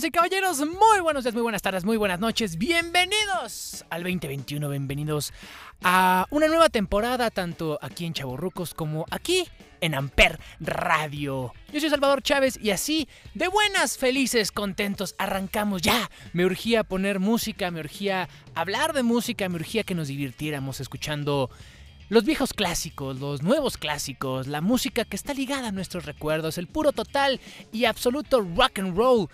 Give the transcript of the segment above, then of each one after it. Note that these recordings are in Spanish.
Y caballeros, muy buenos días, muy buenas tardes, muy buenas noches. Bienvenidos al 2021, bienvenidos a una nueva temporada, tanto aquí en Chaborrucos como aquí en Amper Radio. Yo soy Salvador Chávez y así, de buenas, felices, contentos, arrancamos ya. Me urgía poner música, me urgía hablar de música, me urgía que nos divirtiéramos escuchando los viejos clásicos, los nuevos clásicos, la música que está ligada a nuestros recuerdos, el puro total y absoluto rock and roll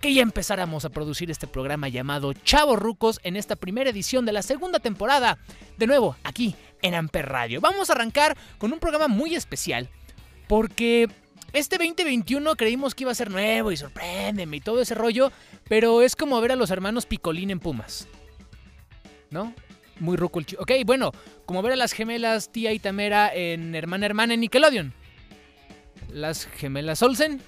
que ya empezáramos a producir este programa llamado Chavo Rucos en esta primera edición de la segunda temporada. De nuevo, aquí en Amper Radio. Vamos a arrancar con un programa muy especial porque este 2021 creímos que iba a ser nuevo y sorpréndeme y todo ese rollo, pero es como ver a los hermanos Picolín en Pumas. ¿No? Muy ruco. Ok, bueno, como ver a las gemelas Tía y Tamera en Hermana Hermana en Nickelodeon. Las gemelas Olsen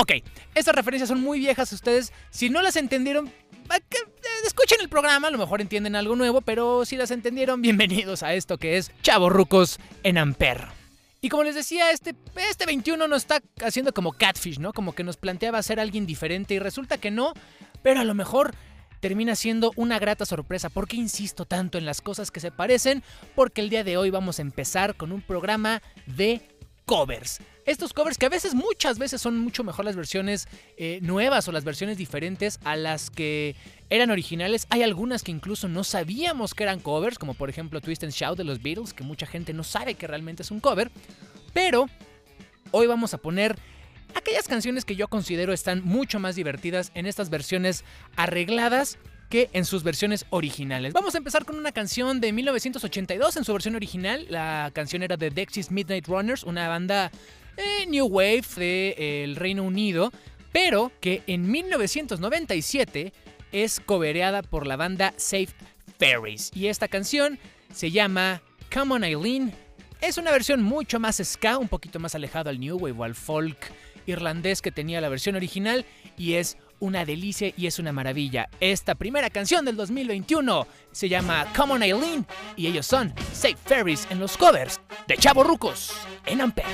Ok, estas referencias son muy viejas ustedes. Si no las entendieron, eh, escuchen el programa, a lo mejor entienden algo nuevo, pero si las entendieron, bienvenidos a esto que es Rucos en Amper. Y como les decía, este, este 21 nos está haciendo como catfish, ¿no? Como que nos planteaba ser alguien diferente y resulta que no, pero a lo mejor termina siendo una grata sorpresa. ¿Por qué insisto tanto en las cosas que se parecen? Porque el día de hoy vamos a empezar con un programa de covers. Estos covers que a veces, muchas veces son mucho mejor las versiones eh, nuevas o las versiones diferentes a las que eran originales. Hay algunas que incluso no sabíamos que eran covers, como por ejemplo Twist and Shout de los Beatles, que mucha gente no sabe que realmente es un cover. Pero hoy vamos a poner aquellas canciones que yo considero están mucho más divertidas en estas versiones arregladas que en sus versiones originales. Vamos a empezar con una canción de 1982 en su versión original. La canción era de Dexys Midnight Runners, una banda eh, New Wave del eh, Reino Unido, pero que en 1997 es cobereada por la banda Safe Ferries. Y esta canción se llama Come on Eileen. Es una versión mucho más ska, un poquito más alejado al New Wave o al folk irlandés que tenía la versión original y es una delicia y es una maravilla. Esta primera canción del 2021 se llama Come on Eileen y ellos son Safe Ferries en los covers de Chavo Rucos en Ampere.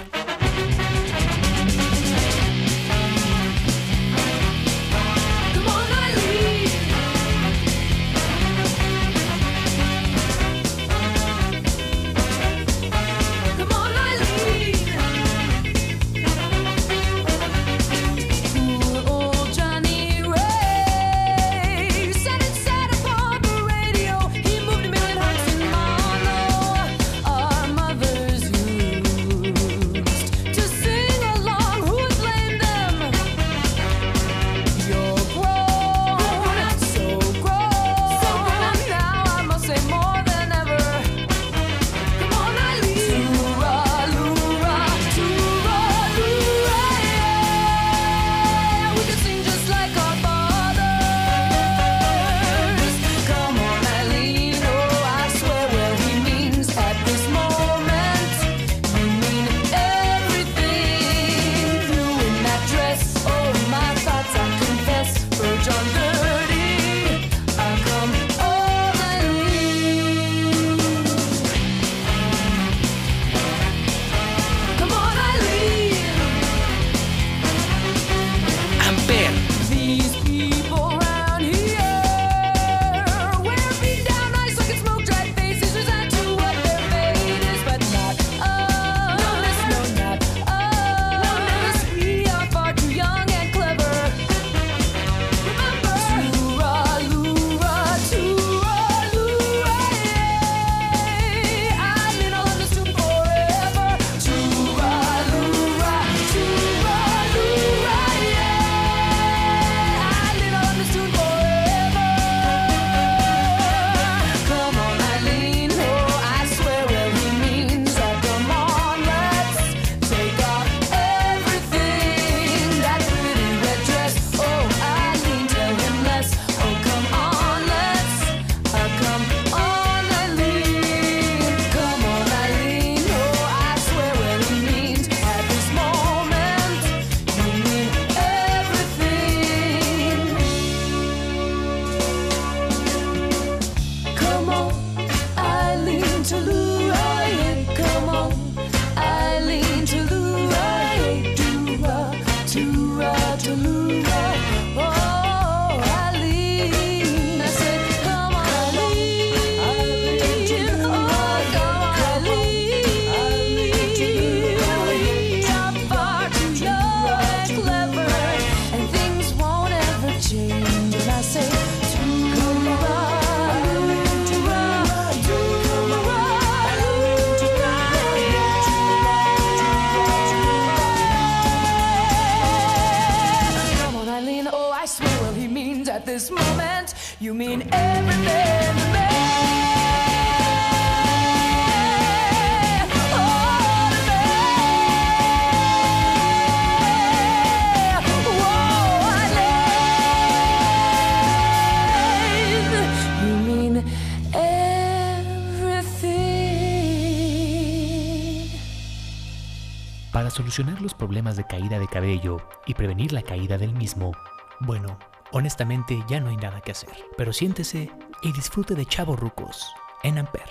Solucionar los problemas de caída de cabello y prevenir la caída del mismo, bueno, honestamente ya no hay nada que hacer. Pero siéntese y disfrute de Chavo Rucos en Amper.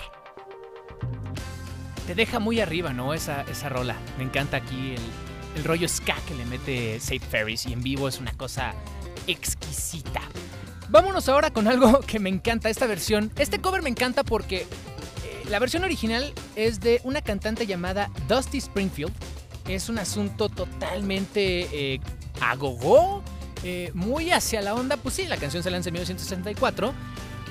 Te deja muy arriba, ¿no? Esa, esa rola. Me encanta aquí el, el rollo ska que le mete Sade Ferris y en vivo es una cosa exquisita. Vámonos ahora con algo que me encanta, esta versión. Este cover me encanta porque eh, la versión original es de una cantante llamada Dusty Springfield. Es un asunto totalmente eh, agogó, eh, muy hacia la onda. Pues sí, la canción se lanza en 1964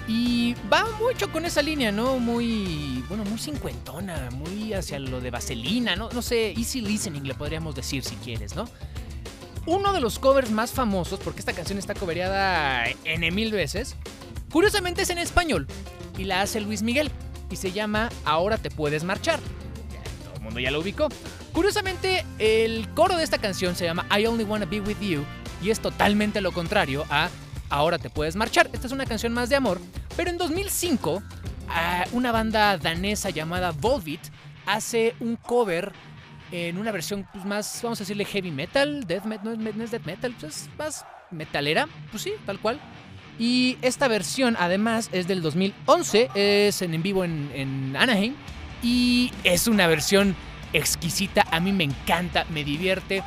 y va mucho con esa línea, ¿no? Muy, bueno, muy cincuentona, muy hacia lo de vaselina, ¿no? No sé, easy listening le podríamos decir si quieres, ¿no? Uno de los covers más famosos, porque esta canción está covereada N mil veces, curiosamente es en español y la hace Luis Miguel y se llama Ahora te puedes marchar. Todo el mundo ya lo ubicó. Curiosamente, el coro de esta canción se llama I Only Wanna Be With You y es totalmente lo contrario a Ahora te puedes marchar. Esta es una canción más de amor, pero en 2005 ah, una banda danesa llamada Volbeat hace un cover en una versión pues, más, vamos a decirle heavy metal, death metal, no es, death metal, pues es más metalera, pues sí, tal cual. Y esta versión además es del 2011, es en, vivo en Anaheim y es una versión exquisita, a mí me encanta, me divierte.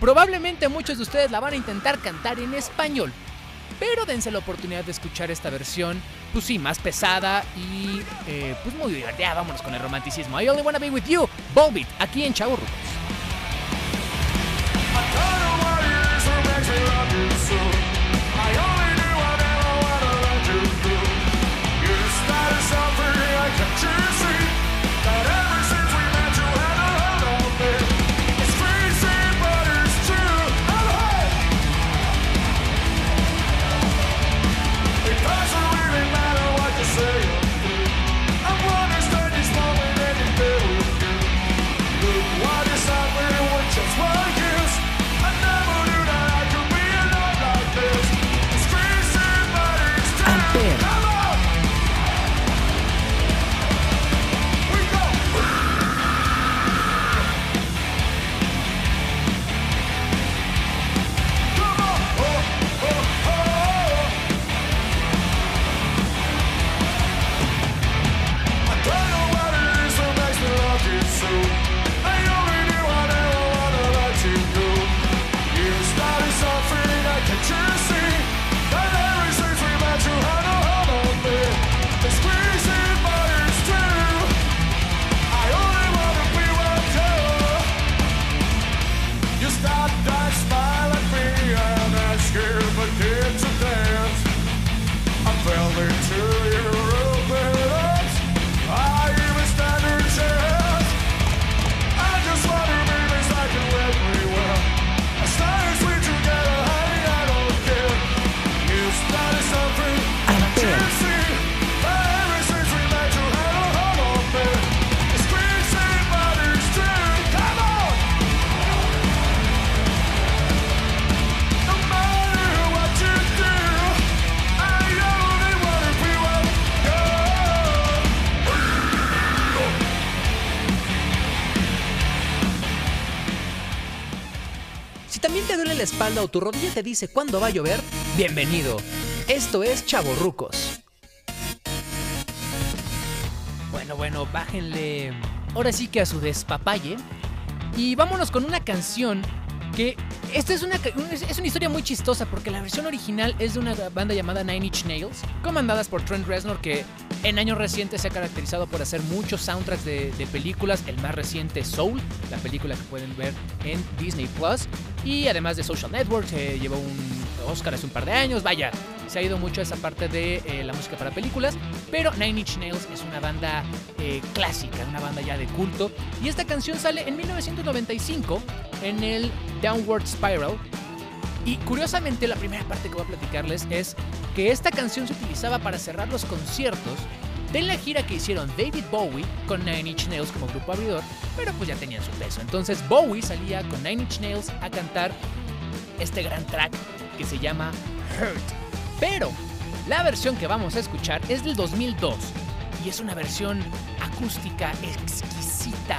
Probablemente muchos de ustedes la van a intentar cantar en español, pero dense la oportunidad de escuchar esta versión, pues sí, más pesada y eh, pues muy divertida. Vámonos con el romanticismo. I only wanna be with you, Volbeat, aquí en Chavo Rucos. stop, don't. Espalda o tu rodilla te dice cuándo va a llover, bienvenido. Esto es Chavo Rucos. Bueno, bueno, bájenle. Ahora sí que a su despapalle. Y vámonos con una canción que. Esta es una, es una historia muy chistosa porque la versión original es de una banda llamada Nine Inch Nails, comandadas por Trent Reznor, que en años recientes se ha caracterizado por hacer muchos soundtracks de, películas. El más reciente, Soul, la película que pueden ver en Disney Plus. Y además de Social Network, se llevó un Oscar hace un par de años. Vaya, se ha ido mucho esa parte de eh, la música para películas. Pero Nine Inch Nails es una banda eh, clásica, una banda ya de culto. Y esta canción sale en 1995 en el Downward Spiral. Y curiosamente, la primera parte que voy a platicarles es que esta canción se utilizaba para cerrar los conciertos de la gira que hicieron David Bowie con Nine Inch Nails como grupo abridor, pero pues ya tenían su peso. Entonces Bowie salía con Nine Inch Nails a cantar este gran track que se llama Hurt. Pero la versión que vamos a escuchar es del 2002 y es una versión acústica exquisita,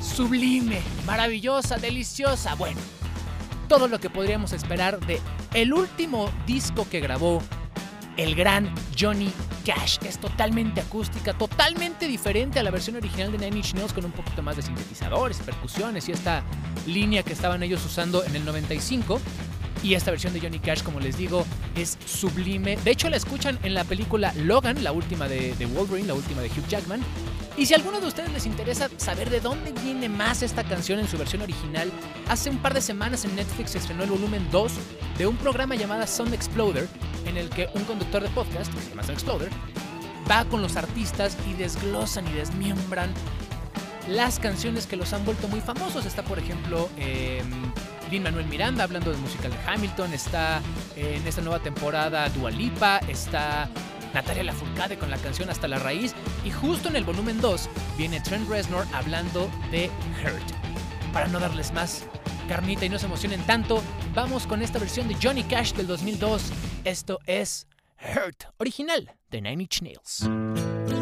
sublime, maravillosa, deliciosa. Bueno, todo lo que podríamos esperar de el último disco que grabó el gran Johnny Cash. Es totalmente acústica, totalmente diferente a la versión original de Nine Inch Nails con un poquito más de sintetizadores, percusiones y esta línea que estaban ellos usando en el 95. Y esta versión de Johnny Cash, como les digo, es sublime. De hecho, la escuchan en la película Logan, la última de, de Wolverine, la última de Hugh Jackman. Y si a alguno de ustedes les interesa saber de dónde viene más esta canción en su versión original, hace un par de semanas en Netflix estrenó el volumen 2 de un programa llamado Sound Exploder, en el que un conductor de podcast, que se llama Sound Exploder, va con los artistas y desglosan y desmiembran las canciones que los han vuelto muy famosos. Está, por ejemplo, eh, Lin Manuel Miranda hablando del musical de Hamilton. Está eh, en esta nueva temporada Dua Lipa. Está Natalia Lafourcade con la canción Hasta la Raíz. Y justo en el volumen 2 viene Trent Reznor hablando de Hurt. Para no darles más carnita y no se emocionen tanto, vamos con esta versión de Johnny Cash del 2002. Esto es Hurt, original de Nine Inch Nails.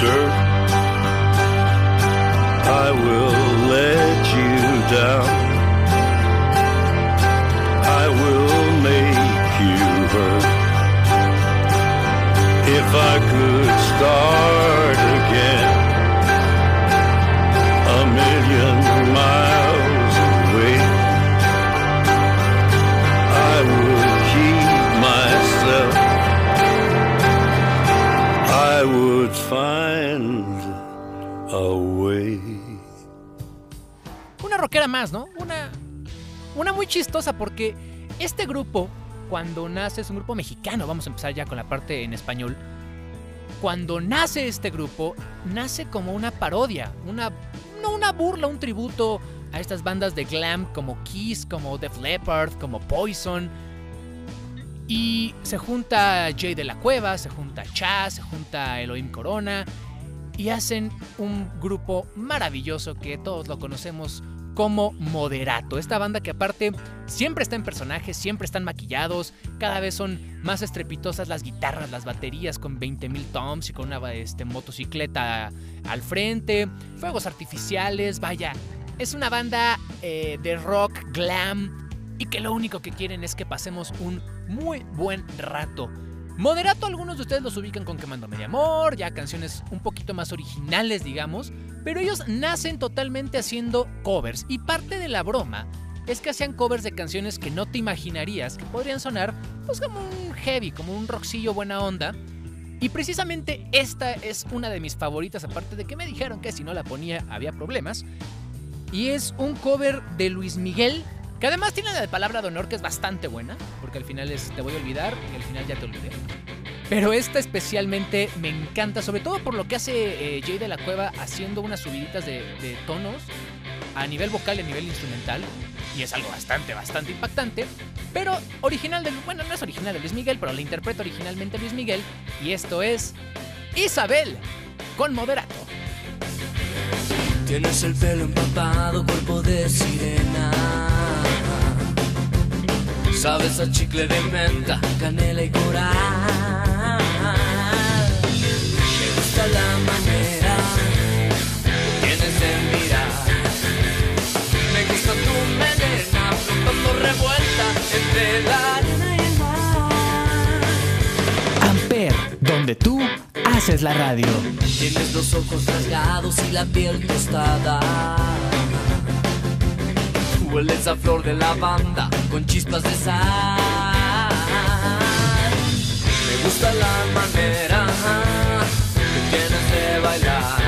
Dirt. I will let you down. I will make you hurt. If I could start ¿no? Una, una muy chistosa porque este grupo, cuando nace, es un grupo mexicano, vamos a empezar ya con la parte en español. Cuando nace este grupo, nace como una parodia, una, no una burla, un tributo a estas bandas de glam como Kiss, como Def Leppard, como Poison. Y se junta Jay de la Cueva, se junta Chaz, se junta Elohim Corona y hacen un grupo maravilloso que todos lo conocemos como Moderato. Esta banda que aparte siempre está en personajes, siempre están maquillados, cada vez son más estrepitosas las guitarras, las baterías con 20.000 toms y con una este, motocicleta al frente, fuegos artificiales, vaya, es una banda eh, de rock glam y que lo único que quieren es que pasemos un muy buen rato. Moderato, algunos de ustedes los ubican con Quemando Media Amor, ya canciones un poquito más originales, digamos, pero ellos nacen totalmente haciendo covers y parte de la broma es que hacían covers de canciones que no te imaginarías que podrían sonar pues como un heavy, como un rockcillo buena onda. Y precisamente esta es una de mis favoritas, aparte de que me dijeron que si no la ponía había problemas. Y es un cover de Luis Miguel, que además tiene la palabra de honor que es bastante buena, porque al final es te voy a olvidar y al final ya te olvidé. Pero esta especialmente me encanta, sobre todo por lo que hace eh, Jay de la Cueva haciendo unas subiditas de, de tonos a nivel vocal y a nivel instrumental. Y es algo bastante, bastante impactante. Pero original de, bueno, no es original de Luis Miguel, pero la interpreta originalmente Luis Miguel. Y esto es Isabel con moderato. Tienes el pelo empapado, cuerpo de sirena. Sabes a chicle de menta, canela y coral. Me gusta la manera que tienes de mirar. Me gusta tu melena flotando revuelta entre la arena y el mar. Amper, donde tú haces la radio. Tienes los ojos rasgados y la piel tostada. Hueles a flor de lavanda con chispas de sal. Me gusta la manera que tienes de bailar.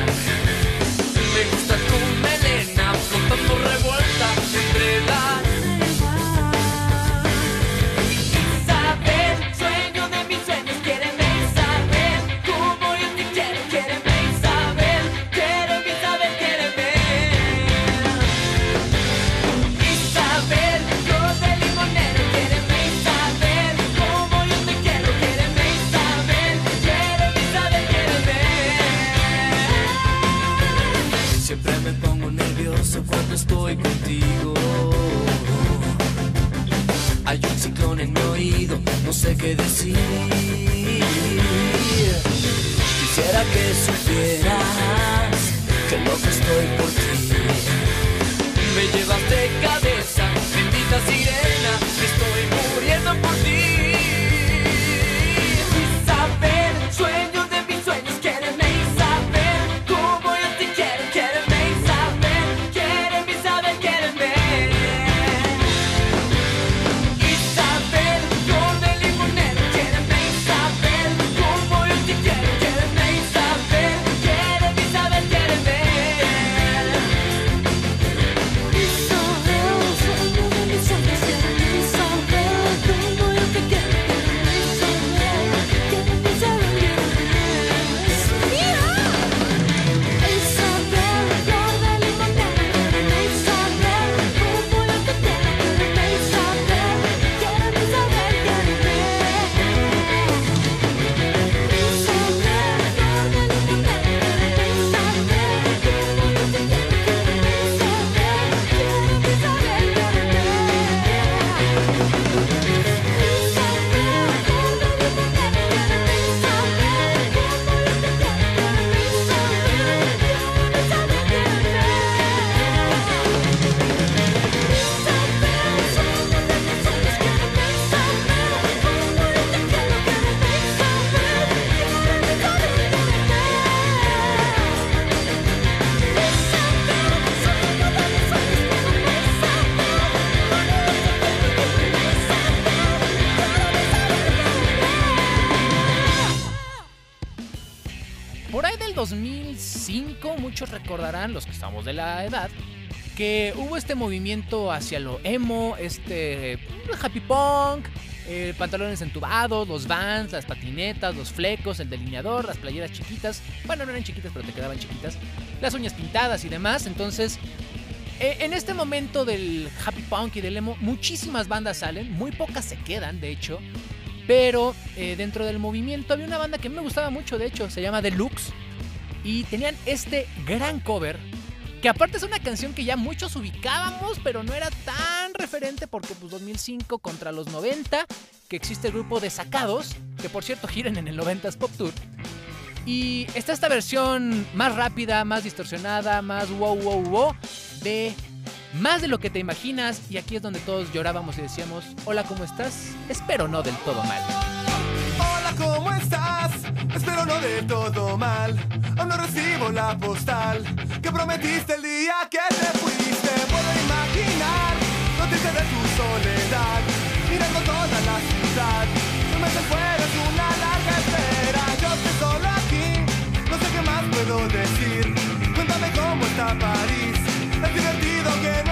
De la edad, que hubo este movimiento hacia lo emo, este happy punk, eh, pantalones entubados, los vans, las patinetas, los flecos, el delineador, las playeras chiquitas. Bueno, no eran chiquitas, pero te quedaban chiquitas. Las uñas pintadas y demás. Entonces, eh, en este momento del happy punk y del emo, muchísimas bandas salen, muy pocas se quedan, de hecho. Pero eh, dentro del movimiento había una banda que me gustaba mucho, de hecho, se llama Deluxe. Y tenían este gran cover que aparte es una canción que ya muchos ubicábamos, pero no era tan referente porque pues 2005 contra los 90, que existe el grupo de Sacados, que por cierto giran en el 90s Pop Tour. Y está esta versión más rápida, más distorsionada, más wow wow wow de más de lo que te imaginas y aquí es donde todos llorábamos y decíamos, hola, ¿cómo estás? Espero no del todo mal. Hola, ¿cómo estás? Espero no de todo mal. Aún no recibo la postal que prometiste el día que te fuiste. Puedo imaginar triste de tu soledad, mirando toda la ciudad. No me fuera es una larga espera. Yo estoy solo aquí, no sé qué más puedo decir. Cuéntame cómo está París. Es divertido que no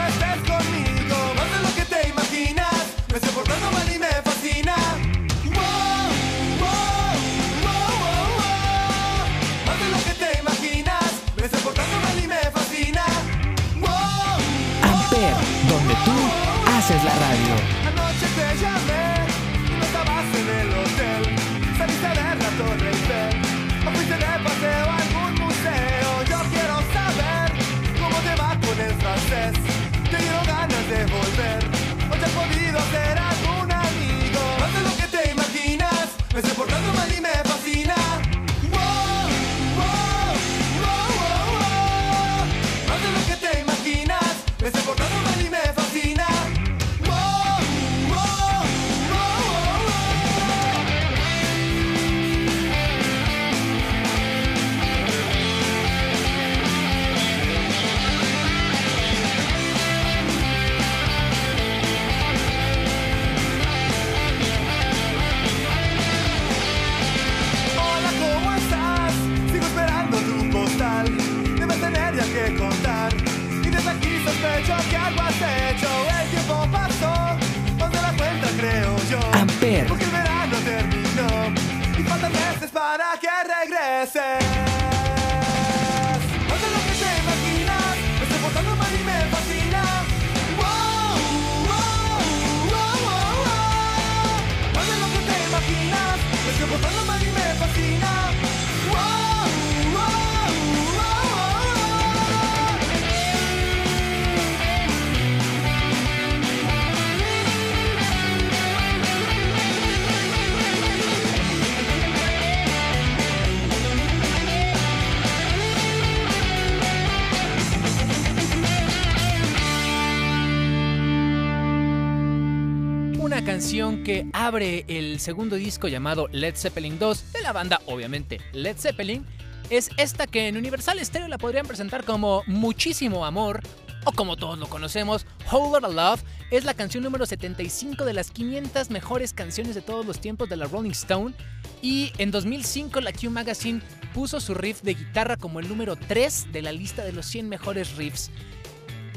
canción que abre el segundo disco llamado Led Zeppelin 2 de la banda, obviamente, Led Zeppelin. Es esta que en Universal Stereo la podrían presentar como Muchísimo Amor o como todos lo conocemos, Whole Lotta Love. Es la canción número 75 de las 500 mejores canciones de todos los tiempos de la Rolling Stone. Y en 2005 la Q Magazine puso su riff de guitarra como el número 3 de la lista de los 100 mejores riffs.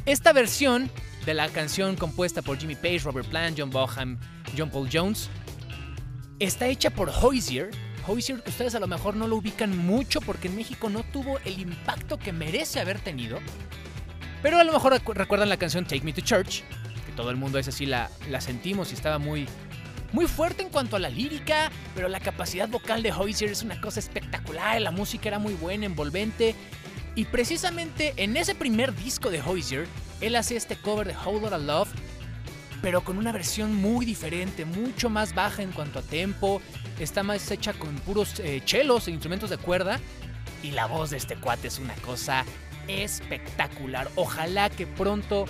Esta versión de la canción compuesta por Jimmy Page, Robert Plant, John Bonham, John Paul Jones, está hecha por Hozier. Hozier que ustedes a lo mejor no lo ubican mucho porque en México no tuvo el impacto que merece haber tenido. Pero a lo mejor recu- recuerdan la canción Take Me to Church, que todo el mundo esa sí la, la sentimos y estaba muy, muy fuerte en cuanto a la lírica, pero la capacidad vocal de Hozier es una cosa espectacular, la música era muy buena, envolvente. Y precisamente en ese primer disco de Hozier, él hace este cover de Whole Lotta Love, pero con una versión muy diferente, mucho más baja en cuanto a tempo, está más hecha con puros eh, chelos e instrumentos de cuerda, y la voz de este cuate es una cosa espectacular. Ojalá que pronto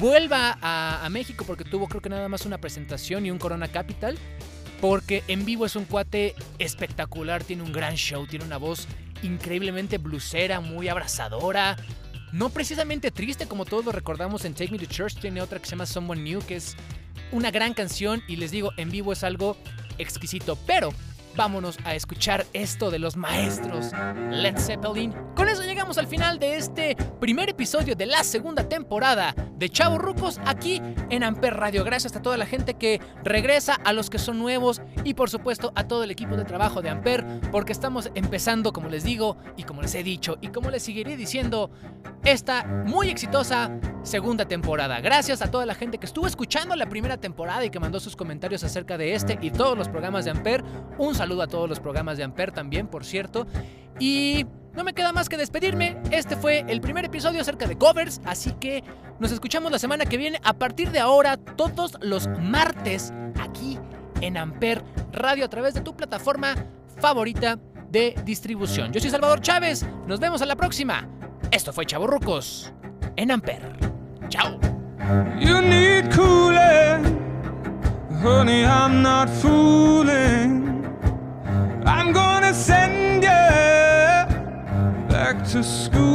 vuelva a, a México, porque tuvo creo que nada más una presentación y un Corona Capital, porque en vivo es un cuate espectacular, tiene un gran show, tiene una voz increíblemente blusera, muy abrazadora. No precisamente triste como todos lo recordamos en Take Me to Church, tiene otra que se llama Someone New, que es una gran canción y les digo, en vivo es algo exquisito, pero vámonos a escuchar esto de los maestros Led Zeppelin con eso llegamos al final de este primer episodio de la segunda temporada de Chavo Rucos aquí en Amper Radio. Gracias a toda la gente que regresa, a los que son nuevos y por supuesto a todo el equipo de trabajo de Amper, porque estamos empezando, como les digo y como les he dicho y como les seguiré diciendo, esta muy exitosa segunda temporada. Gracias a toda la gente que estuvo escuchando la primera temporada y que mandó sus comentarios acerca de este y todos los programas de Amper. Un saludo a todos los programas de Amper también, por cierto. Y no me queda más que despedirme. Este fue el primer episodio acerca de covers, así que nos escuchamos la semana que viene a partir de ahora, todos los martes, aquí en Amper Radio a través de tu plataforma favorita de distribución. Yo soy Salvador Chávez, nos vemos a la próxima. Esto fue Chavorrucos en Amper. Chao. I'm gonna send you back to schooling,